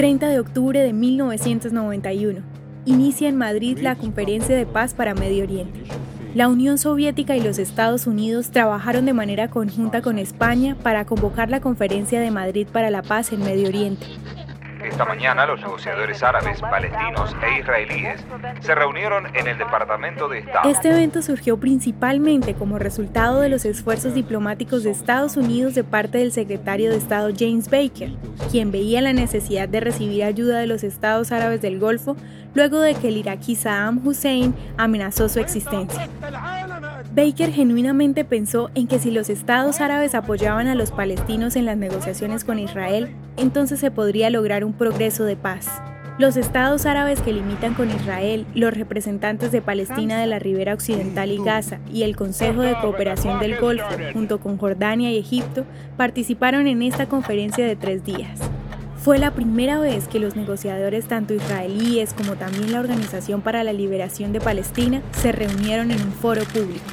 30 de octubre de 1991. Inicia en Madrid la Conferencia de Paz para Medio Oriente. La Unión Soviética y los Estados Unidos trabajaron de manera conjunta con España para convocar la Conferencia de Madrid para la Paz en Medio Oriente. Esta mañana los negociadores árabes, palestinos e israelíes se reunieron en el Departamento de Estado. Este evento surgió principalmente como resultado de los esfuerzos diplomáticos de Estados Unidos de parte del secretario de Estado James Baker, quien veía la necesidad de recibir ayuda de los estados árabes del Golfo luego de que el iraquí Saddam Hussein amenazó su existencia. Baker genuinamente pensó en que si los estados árabes apoyaban a los palestinos en las negociaciones con Israel, entonces se podría lograr un progreso de paz. Los estados árabes que limitan con Israel, los representantes de Palestina de la Ribera Occidental y Gaza y el Consejo de Cooperación del Golfo, junto con Jordania y Egipto, participaron en esta conferencia de tres días. Fue la primera vez que los negociadores, tanto israelíes como también la Organización para la Liberación de Palestina, se reunieron en un foro público.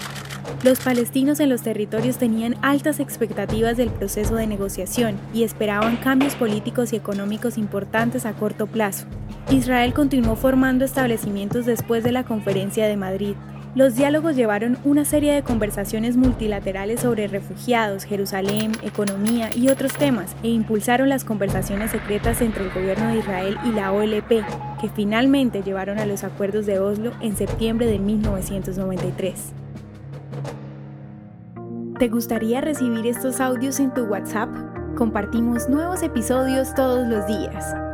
Los palestinos en los territorios tenían altas expectativas del proceso de negociación y esperaban cambios políticos y económicos importantes a corto plazo. Israel continuó formando establecimientos después de la Conferencia de Madrid, los diálogos llevaron una serie de conversaciones multilaterales sobre refugiados, Jerusalén, economía y otros temas e impulsaron las conversaciones secretas entre el gobierno de Israel y la OLP, que finalmente llevaron a los acuerdos de Oslo en septiembre de 1993. ¿Te gustaría recibir estos audios en tu WhatsApp? Compartimos nuevos episodios todos los días.